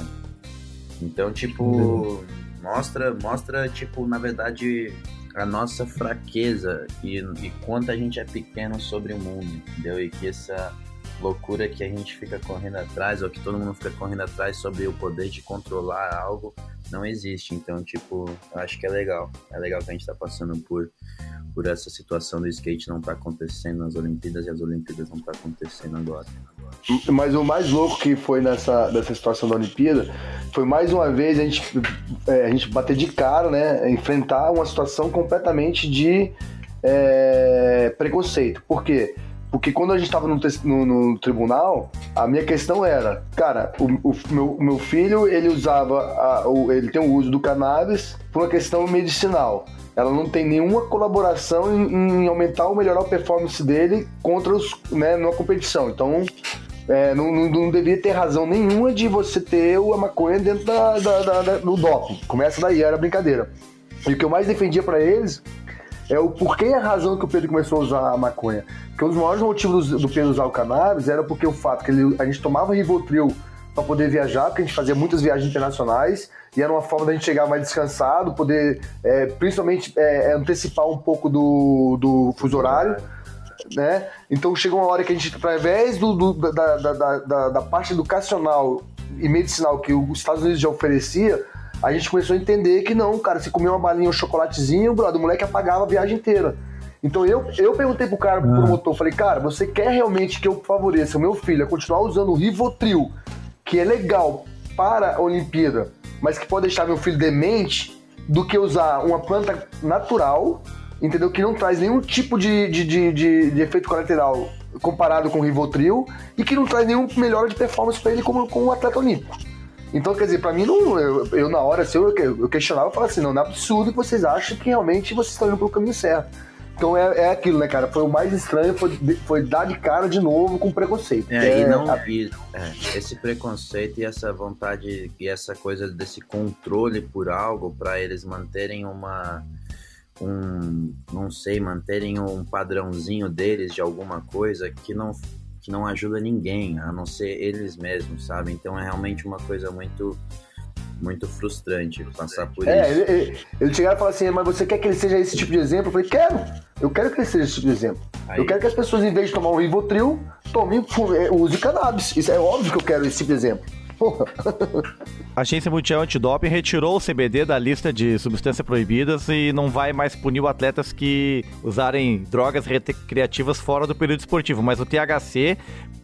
Então, tipo, mostra, mostra, tipo, na verdade, a nossa fraqueza e, e quanto a gente é pequeno sobre o mundo, entendeu? E que essa loucura que a gente fica correndo atrás, ou que todo mundo fica correndo atrás sobre o poder de controlar algo, não existe. Então, tipo, eu acho que é legal. É legal que a gente tá passando por, por essa situação do skate não tá acontecendo nas Olimpíadas e as Olimpíadas não tá acontecendo agora. Mas o mais louco que foi nessa, nessa situação da Olimpíada foi mais uma vez a gente, é, a gente bater de cara, né? Enfrentar uma situação completamente de é, preconceito. Por quê? Porque quando a gente estava no, no, no, tribunal, a minha questão era, cara, o, o, meu, meu, filho ele usava, a, o, ele tem o uso do cannabis por uma questão medicinal. Ela não tem nenhuma colaboração em, em aumentar ou melhorar a performance dele contra os, né, numa competição. Então, é, não, não, não, devia ter razão nenhuma de você ter a maconha dentro da, da, da, da do doping. Começa daí, era brincadeira. E o que eu mais defendia para eles é o porquê e a razão que o Pedro começou a usar a maconha. Porque um dos maiores motivos do, Pedro usar o cannabis era porque o fato que ele, a gente tomava Rivotril para poder viajar, porque a gente fazia muitas viagens internacionais e era uma forma da gente chegar mais descansado, poder é, principalmente é, antecipar um pouco do, do fuso horário né? Então chega uma hora que a gente, através do, do da, da, da, da, parte educacional e medicinal que os Estados Unidos já oferecia, a gente começou a entender que não, cara, se comer uma balinha, um chocolatezinho, brother, o moleque apagava a viagem inteira. Então eu, eu perguntei pro cara, pro ah. promotor, falei, cara, você quer realmente que eu favoreça o meu filho a continuar usando o Rivotril, que é legal para a Olimpíada, mas que pode deixar meu filho demente, do que usar uma planta natural entendeu? Que não traz nenhum tipo de, de, de, de, de efeito colateral comparado com o Rivotril e que não traz nenhum melhora de performance para ele como, como um atleta olímpico. Então, quer dizer, para mim, não, eu, eu, na hora, assim, eu, eu questionava, eu falava assim, não, não é absurdo que vocês acham que realmente vocês estão indo pelo caminho certo. Então é, é aquilo, né, cara? Foi o mais estranho, foi, foi dar de cara de novo com preconceito. É, é e não. E, é, esse preconceito e essa vontade e essa coisa desse controle por algo para eles manterem uma. Um, não sei, manterem um padrãozinho deles de alguma coisa que não, que não ajuda ninguém, a não ser eles mesmos, sabe? Então é realmente uma coisa muito muito frustrante passar por é, isso. Ele, ele, ele chegaram e falaram assim, mas você quer que ele seja esse tipo de exemplo? Eu falei, quero. Eu quero que ele seja esse tipo de exemplo. Aí. Eu quero que as pessoas, em vez de tomar um Rivotril, tomem, é, use cannabis. Isso é óbvio que eu quero esse tipo de exemplo. Porra. A Agência Mundial Antidoping retirou o CBD da lista de substâncias proibidas e não vai mais punir atletas que usarem drogas recreativas fora do período esportivo. Mas o THC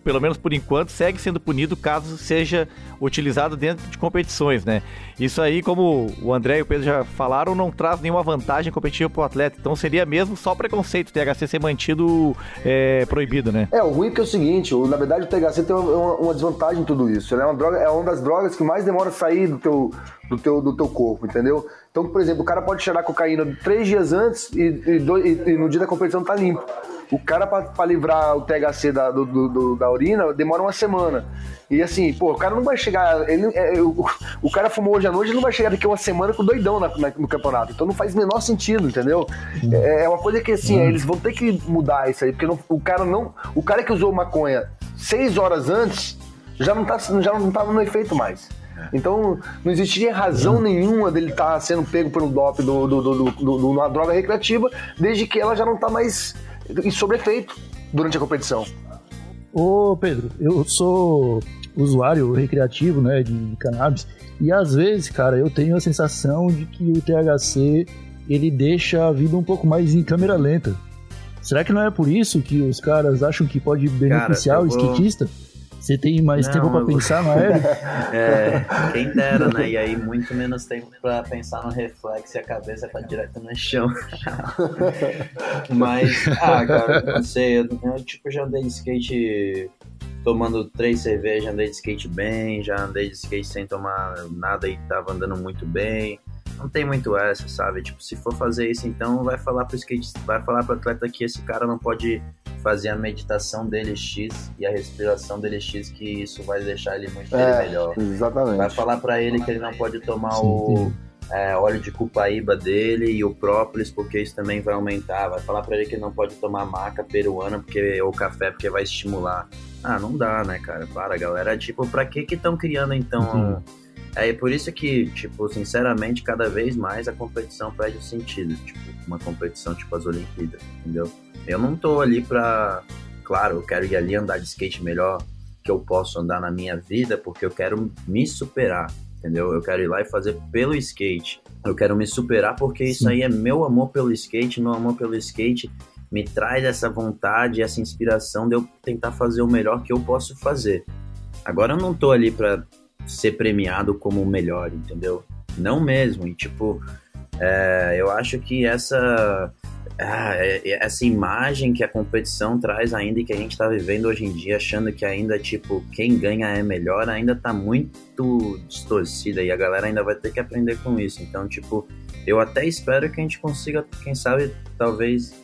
pelo menos por enquanto, segue sendo punido caso seja utilizado dentro de competições, né? Isso aí, como o André e o Pedro já falaram, não traz nenhuma vantagem competitiva para o atleta. Então seria mesmo só preconceito o THC ser mantido é, proibido, né? É, o ruim é que é o seguinte, na verdade o THC tem uma, uma desvantagem em tudo isso. Ele é uma, droga, é uma das drogas que mais demora a sair do teu, do teu, do teu corpo, entendeu? Então, por exemplo, o cara pode cheirar cocaína três dias antes e, e, e, e no dia da competição tá limpo. O cara, para livrar o THC da, do, do, da urina, demora uma semana. E assim, pô, o cara não vai chegar. Ele, é, o, o, cara fumou hoje à noite, ele não vai chegar daqui uma semana com doidão na, na, no campeonato. Então não faz o menor sentido, entendeu? É, é uma coisa que assim, eles vão ter que mudar isso aí, porque não, o cara não. O cara que usou maconha seis horas antes já não tá, já não tá no efeito mais. Então, não existiria razão nenhuma dele estar tá sendo pego pelo DOP do, do, do, do, uma droga recreativa, desde que ela já não está mais em sobrefeito durante a competição. Ô Pedro, eu sou usuário recreativo né, de cannabis e às vezes, cara, eu tenho a sensação de que o THC ele deixa a vida um pouco mais em câmera lenta. Será que não é por isso que os caras acham que pode beneficiar cara, o vou... skatista? Você tem mais não, tempo para pensar no aéreo? É, quem dera, né? E aí muito menos tempo para pensar no reflexo e a cabeça tá direto no chão. Mas, ah, cara, não sei, eu, eu tipo já andei de skate tomando três cervejas, andei de skate bem, já andei de skate sem tomar nada e tava andando muito bem. Não tem muito essa, sabe? Tipo, se for fazer isso, então vai falar pro skate, vai falar pro atleta que esse cara não pode fazer a meditação dele X e a respiração dele X, que isso vai deixar ele muito é, melhor. Exatamente. Vai falar para ele que ele não pode tomar Sim. o é, óleo de cupaíba dele e o própolis, porque isso também vai aumentar. Vai falar para ele que ele não pode tomar maca peruana porque, ou café, porque vai estimular. Ah, não dá, né, cara? Para, galera. Tipo, pra que que estão criando, então... Uhum. É por isso que, tipo, sinceramente, cada vez mais a competição perde o sentido. Tipo, uma competição tipo as Olimpíadas, entendeu? Eu não tô ali pra. Claro, eu quero ir ali andar de skate melhor que eu posso andar na minha vida, porque eu quero me superar, entendeu? Eu quero ir lá e fazer pelo skate. Eu quero me superar porque isso aí é meu amor pelo skate, meu amor pelo skate me traz essa vontade, essa inspiração de eu tentar fazer o melhor que eu posso fazer. Agora eu não tô ali pra ser premiado como o melhor, entendeu? Não mesmo. E tipo, é, eu acho que essa ah, é, é, essa imagem que a competição traz ainda e que a gente está vivendo hoje em dia, achando que ainda, tipo, quem ganha é melhor, ainda tá muito distorcida e a galera ainda vai ter que aprender com isso. Então, tipo, eu até espero que a gente consiga, quem sabe, talvez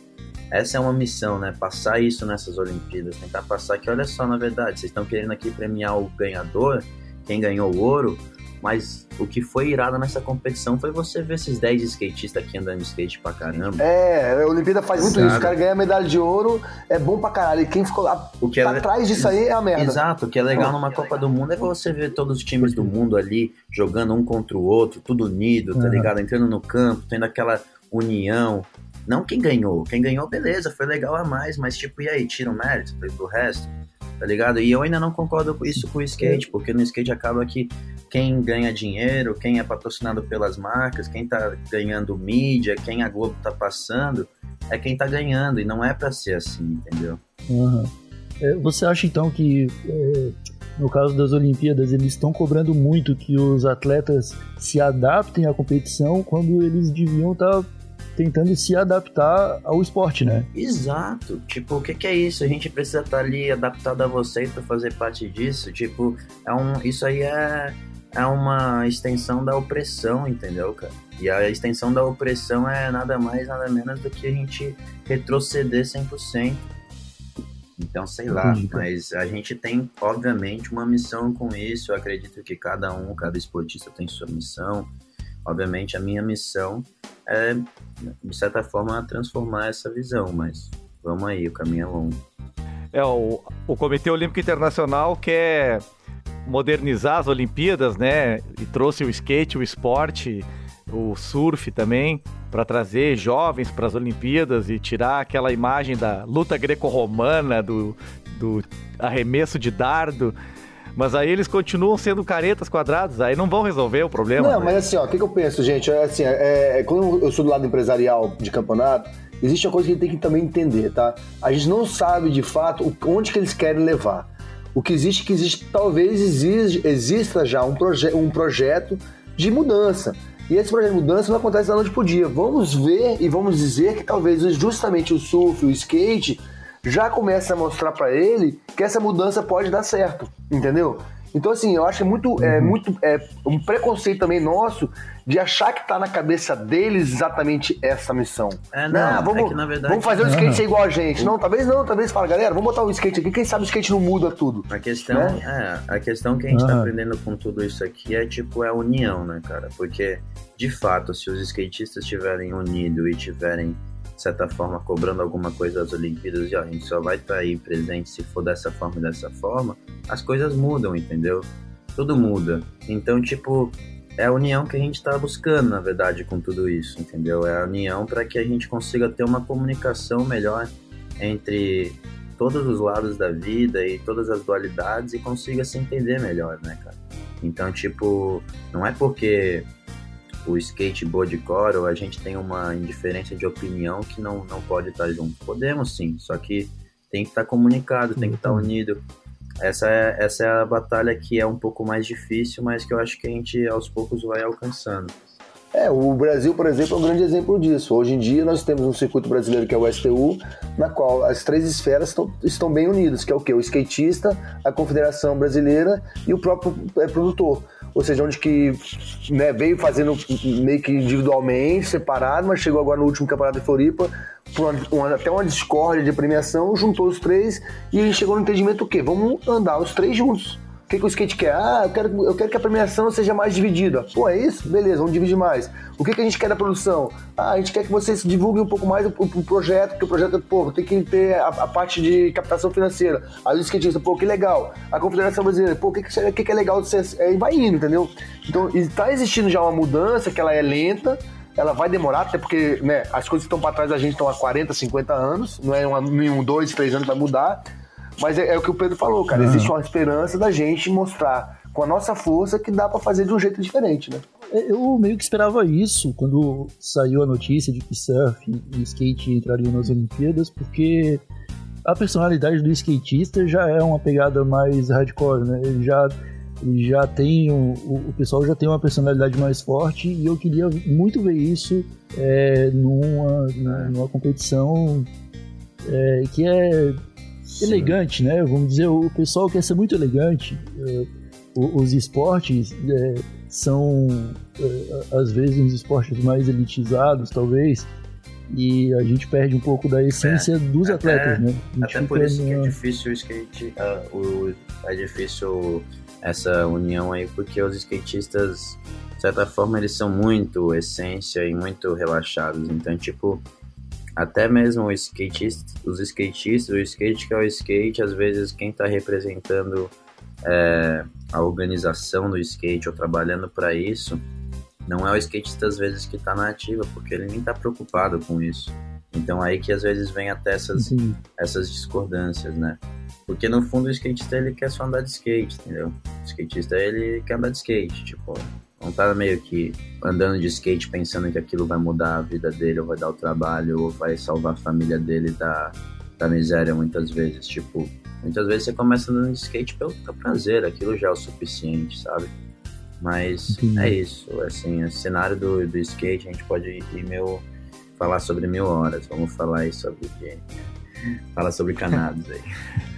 essa é uma missão, né? Passar isso nessas Olimpíadas, tentar passar que, olha só, na verdade, vocês estão querendo aqui premiar o ganhador, quem ganhou o ouro, mas o que foi irado nessa competição foi você ver esses 10 skatistas aqui andando de skate pra caramba. É, a Olimpíada faz muito Sabe? isso. O cara ganha medalha de ouro, é bom pra caralho. E quem ficou lá o que é atrás disso aí é a merda. Exato, o que é legal numa Copa do Mundo é você ver todos os times do mundo ali jogando um contra o outro, tudo unido, tá uhum. ligado? Entrando no campo, tendo aquela união. Não quem ganhou. Quem ganhou, beleza, foi legal a mais, mas tipo, e aí, tira o mérito pro resto? Tá ligado? E eu ainda não concordo com isso com o skate, porque no skate acaba que quem ganha dinheiro, quem é patrocinado pelas marcas, quem tá ganhando mídia, quem a Globo tá passando, é quem tá ganhando, e não é para ser assim, entendeu? Uhum. Você acha então que, é, no caso das Olimpíadas, eles estão cobrando muito que os atletas se adaptem à competição quando eles deviam estar tá tentando se adaptar ao esporte, né? Exato. Tipo, o que, que é isso? A gente precisa estar tá ali adaptado a vocês para fazer parte disso. Tipo, é um, isso aí é é uma extensão da opressão, entendeu, cara? E a extensão da opressão é nada mais, nada menos do que a gente retroceder 100%. Então, sei lá, mas a gente tem, obviamente, uma missão com isso. Eu acredito que cada um, cada esportista tem sua missão. Obviamente, a minha missão é, de certa forma, transformar essa visão, mas vamos aí, o caminho é longo. É, o, o Comitê Olímpico Internacional quer modernizar as Olimpíadas, né? E trouxe o skate, o esporte, o surf também, para trazer jovens para as Olimpíadas e tirar aquela imagem da luta greco-romana, do, do arremesso de dardo. Mas aí eles continuam sendo caretas quadrados, aí não vão resolver o problema. Não, né? mas assim, ó, o que, que, eu penso, gente? É assim, é, é, quando eu sou do lado empresarial de campeonato, existe uma coisa que a gente tem que também entender, tá? A gente não sabe de fato onde que eles querem levar. O que existe que existe, talvez exista já um, proje um projeto de mudança. E esse projeto de mudança não acontece da noite pro dia. Vamos ver e vamos dizer que talvez justamente o surf, o skate, já começa a mostrar para ele que essa mudança pode dar certo, entendeu? Então, assim, eu acho que é muito, é, uhum. muito é, um preconceito também nosso de achar que tá na cabeça deles exatamente essa missão. É, não, não vamos, é que, na verdade, vamos fazer o skate ser igual a gente. Não, talvez não, talvez fala, galera, vamos botar o skate aqui, quem sabe o skate não muda tudo. A questão, né? é, a questão que a gente tá aprendendo com tudo isso aqui é, tipo, é a união, né, cara? Porque, de fato, se os skatistas estiverem unidos e tiverem de certa forma, cobrando alguma coisa das Olimpíadas, e ó, a gente só vai estar tá aí presente se for dessa forma e dessa forma, as coisas mudam, entendeu? Tudo muda. Então, tipo, é a união que a gente está buscando, na verdade, com tudo isso, entendeu? É a união para que a gente consiga ter uma comunicação melhor entre todos os lados da vida e todas as dualidades e consiga se entender melhor, né, cara? Então, tipo, não é porque o skateboard core, a gente tem uma indiferença de opinião que não, não pode estar junto. Podemos sim, só que tem que estar comunicado, tem que estar uhum. unido. Essa é, essa é a batalha que é um pouco mais difícil, mas que eu acho que a gente aos poucos vai alcançando. É, o Brasil, por exemplo, é um grande exemplo disso. Hoje em dia nós temos um circuito brasileiro que é o STU, na qual as três esferas estão, estão bem unidas, que é o que? O skatista, a Confederação Brasileira e o próprio é, produtor ou seja, onde que né, veio fazendo meio que individualmente, separado, mas chegou agora no último campeonato de Floripa, uma, até uma discórdia de premiação, juntou os três e chegou no entendimento o quê? Vamos andar os três juntos. O que, que o skate quer? Ah, eu quero, eu quero que a premiação seja mais dividida. Pô, é isso? Beleza, vamos dividir mais. O que, que a gente quer da produção? Ah, a gente quer que vocês divulguem um pouco mais o, o projeto, porque o projeto, pô, tem que ter a, a, parte de captação financeira. Aí o skatista, pô, que legal. A Confederação Brasileira, pô, o que, que, que, que é legal? Você, é, vai indo, entendeu? Então, está existindo já uma mudança que ela é lenta, ela vai demorar, até porque né, as coisas que estão para trás da gente estão há 40, 50 anos, não é em um, dois, três anos vai mudar. Mas é, é, o que o Pedro falou, cara. Uhum. Existe uma esperança da gente mostrar com a nossa força que dá para fazer de um jeito diferente, né? É, eu meio que esperava isso quando saiu a notícia de que surf e skate entrariam nas Olimpíadas, porque a personalidade do skatista já é uma pegada mais hardcore, né? Ele já, ele já tem o, o, pessoal já tem uma personalidade mais forte e eu queria muito ver isso é, numa, numa competição é, que é elegante, né? Vamos dizer, o pessoal quer ser muito elegante. É, os esportes é, são, é, às vezes, uns esportes mais elitizados, talvez, e a gente perde um pouco da essência é, dos até, atletas, né? Até por isso que é difícil o skate, uh, o, é difícil essa união aí, porque os skatistas, de certa forma, eles são muito essência e muito relaxados. Então, tipo, até mesmo o skatista, os skatistas, o skate que é o skate, às vezes quem está representando é, a organização do skate ou trabalhando para isso, não é o skatista às vezes que está na ativa, porque ele nem está preocupado com isso. Então aí que às vezes vem até essas, essas discordâncias, né? Porque no fundo o skatista ele quer só andar de skate, entendeu? O skatista ele quer andar de skate, tipo, não tá meio que andando de skate pensando que aquilo vai mudar a vida dele, ou vai dar o trabalho, ou vai salvar a família dele da, da miséria muitas vezes. Tipo, muitas vezes você começa andando de skate pelo prazer, aquilo já é o suficiente, sabe? Mas é isso, assim, o cenário do, do skate a gente pode ir meu falar sobre mil horas. Vamos falar aí sobre falar sobre cannabis aí.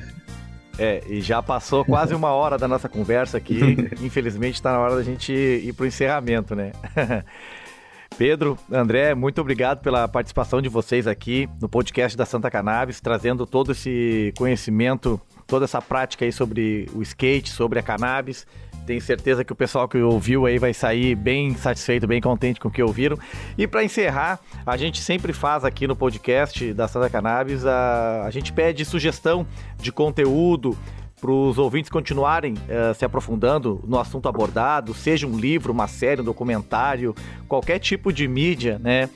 É, e já passou quase uma hora da nossa conversa aqui. Infelizmente está na hora da gente ir para o encerramento, né? Pedro, André, muito obrigado pela participação de vocês aqui no podcast da Santa Cannabis, trazendo todo esse conhecimento, toda essa prática aí sobre o skate, sobre a cannabis. Tenho certeza que o pessoal que ouviu aí vai sair bem satisfeito, bem contente com o que ouviram. E para encerrar, a gente sempre faz aqui no podcast da Santa Cannabis, a, a gente pede sugestão de conteúdo, para os ouvintes continuarem uh, se aprofundando no assunto abordado, seja um livro, uma série, um documentário, qualquer tipo de mídia, né?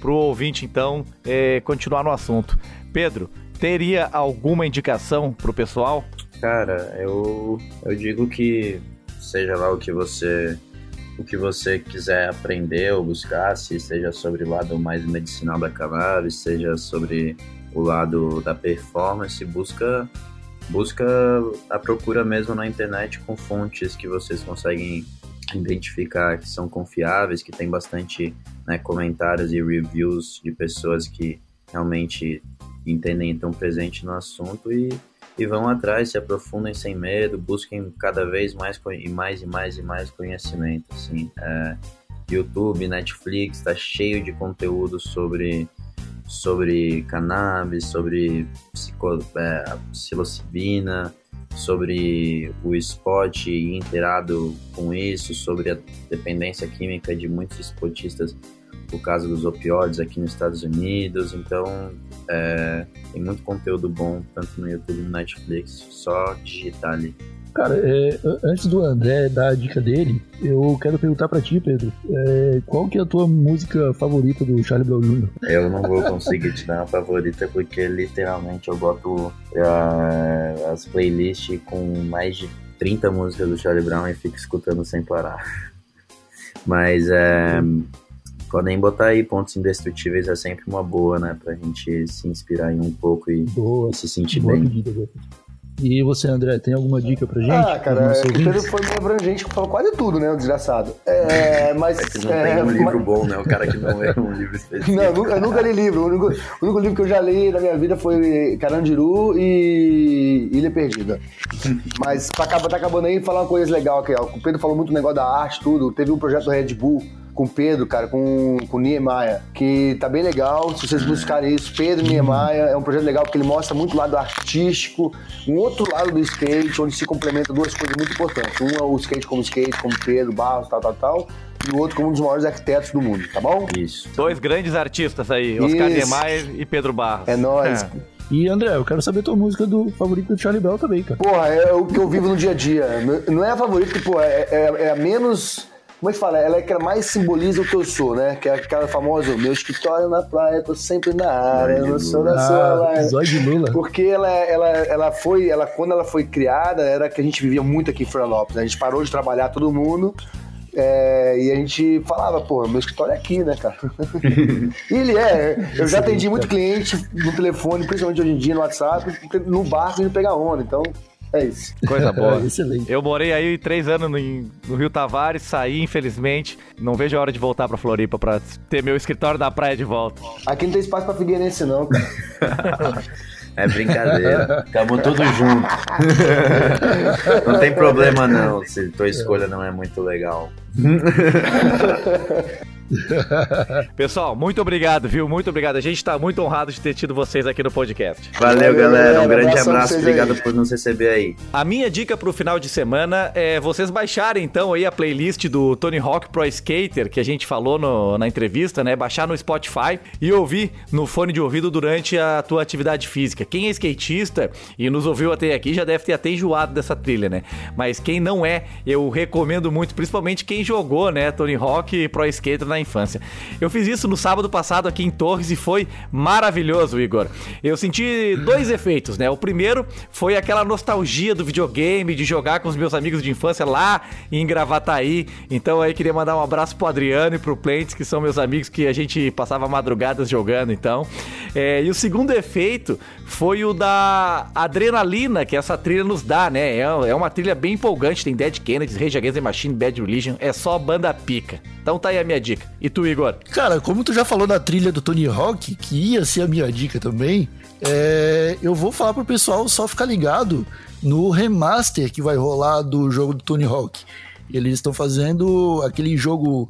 Para o ouvinte, então, é, continuar no assunto. Pedro, teria alguma indicação para o pessoal? Cara, eu, eu digo que seja lá o que você o que você quiser aprender ou buscar, se seja sobre o lado mais medicinal da cannabis, seja sobre o lado da performance, busca busca a procura mesmo na internet com fontes que vocês conseguem identificar que são confiáveis, que tem bastante né, comentários e reviews de pessoas que realmente entendem estão presentes no assunto e, e vão atrás, se aprofundem sem medo, busquem cada vez mais e mais e mais e mais conhecimento. Assim, é, YouTube, Netflix, está cheio de conteúdo sobre sobre cannabis, sobre psico, é, psilocibina, sobre o esporte inteirado com isso, sobre a dependência química de muitos esportistas por causa dos opioides aqui nos Estados Unidos. Então, é, tem muito conteúdo bom, tanto no YouTube e no Netflix. Só digitar ali. Cara, é, antes do André dar a dica dele, eu quero perguntar pra ti, Pedro, é, qual que é a tua música favorita do Charlie Brown Jr.? Eu não vou conseguir te dar uma favorita porque literalmente eu boto uh, as playlists com mais de 30 músicas do Charlie Brown e fico escutando sem parar. Mas é, podem botar aí pontos indestrutíveis é sempre uma boa, né? Pra gente se inspirar em um pouco e, e se sentir boa bem. Pedida, e você, André, tem alguma dica pra gente? Ah, cara, o Pedro foi meio abrangente, que falou quase tudo, né, o desgraçado. É, mas... É que não é, tem um livro mas... bom, né, o cara que não lê um livro específico. Não, eu nunca, eu nunca li livro, o único, o único, livro que eu já li na minha vida foi Carandiru e Ilha Perdida. mas pra acabar, tá acabando aí, falar uma coisa legal aqui, ó. o Pedro falou muito do negócio da arte, tudo, teve um projeto do Red Bull, com o Pedro, cara, com, com o Niemeyer, que tá bem legal. Se vocês buscarem isso, Pedro Niemeyer, é um projeto legal porque ele mostra muito o lado artístico, um outro lado do skate, onde se complementa duas coisas muito importantes. Um é o skate como skate, como Pedro, Barros, tal, tal, tal. E o outro como um dos maiores arquitetos do mundo, tá bom? Isso. Dois grandes artistas aí, Oscar Niemeyer e Pedro Barros. É nóis. É. E André, eu quero saber tua música do favorito do Charlie Bell também, cara. Porra, é o que eu vivo no dia a dia. Não é a favorita, pô, é, é, é a menos como é que fala? Ela é que mais simboliza o que eu sou, né? Que é aquela famosa, meu escritório na praia, tô sempre na área, eu não sou da sua ah, de Lula. Porque ela, ela, ela foi, ela, quando ela foi criada, era que a gente vivia muito aqui em Florianópolis. Né? A gente parou de trabalhar todo mundo. É, e a gente falava, pô, meu escritório é aqui, né, cara? e ele é. Eu já atendi muito cliente no telefone, principalmente hoje em dia, no WhatsApp, no barco indo pegar onda. Então, é isso. Coisa boa. Excelente. Eu morei aí três anos no, no, Rio Tavares, saí, infelizmente. Não vejo a hora de voltar pra Floripa pra ter meu escritório da praia de volta. Aqui não tem espaço pra Figueirense, não, cara. É brincadeira. Tamo tudo junto. não tem problema não, se tua escolha não é muito legal. Pessoal, muito obrigado, viu? Muito obrigado. A gente está muito honrado de ter tido vocês aqui no podcast. Valeu, galera. Um grande abraço. Obrigado por nos receber aí. A minha dica para o final de semana é vocês baixarem então aí a playlist do Tony Hawk Pro Skater que a gente falou no, na entrevista, né? Baixar no Spotify e ouvir no fone de ouvido durante a tua atividade física. Quem é skatista e nos ouviu até aqui já deve ter até enjoado dessa trilha, né? Mas quem não é, eu recomendo muito, principalmente quem jogou, né, Tony Hawk Pro Skater na infância. Eu fiz isso no sábado passado aqui em Torres e foi maravilhoso, Igor. Eu senti dois efeitos, né? O primeiro foi aquela nostalgia do videogame, de jogar com os meus amigos de infância lá em Gravataí. Então aí queria mandar um abraço pro Adriano e pro Plentes, que são meus amigos que a gente passava madrugadas jogando, então. É, e o segundo efeito foi o da adrenalina que essa trilha nos dá, né? É, é uma trilha bem empolgante, tem Dead Kennedys, Rage Against the Machine, Bad Religion, é só banda pica. Então tá aí a minha dica. E tu, Igor? Cara, como tu já falou da trilha do Tony Hawk, que ia ser a minha dica também, é, eu vou falar pro pessoal só ficar ligado no remaster que vai rolar do jogo do Tony Hawk. Eles estão fazendo aquele jogo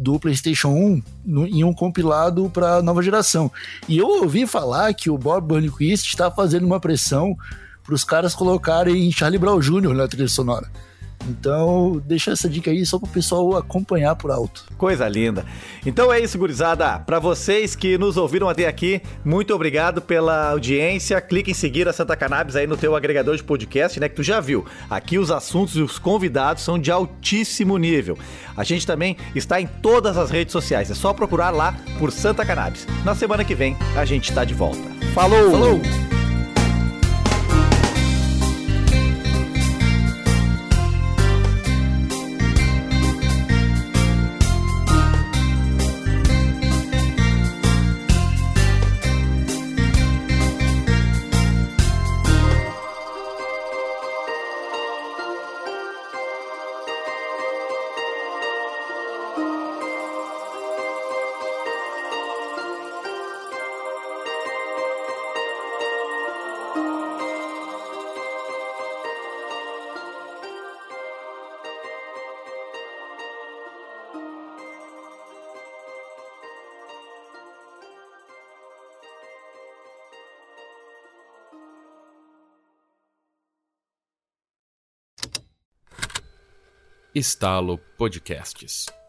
do PlayStation 1 no, em um compilado para nova geração. E eu ouvi falar que o Bob Burnquist está fazendo uma pressão para os caras colocarem Charlie Brown Jr. na trilha sonora. Então, deixa essa dica aí só para o pessoal acompanhar por alto. Coisa linda. Então é isso, gurizada. Para vocês que nos ouviram até aqui, muito obrigado pela audiência. Clique em seguir a Santa Cannabis aí no teu agregador de podcast, né, que tu já viu. Aqui os assuntos e os convidados são de altíssimo nível. A gente também está em todas as redes sociais. É só procurar lá por Santa Cannabis. Na semana que vem a gente está de volta. Falou! Falou! Estalo Podcasts.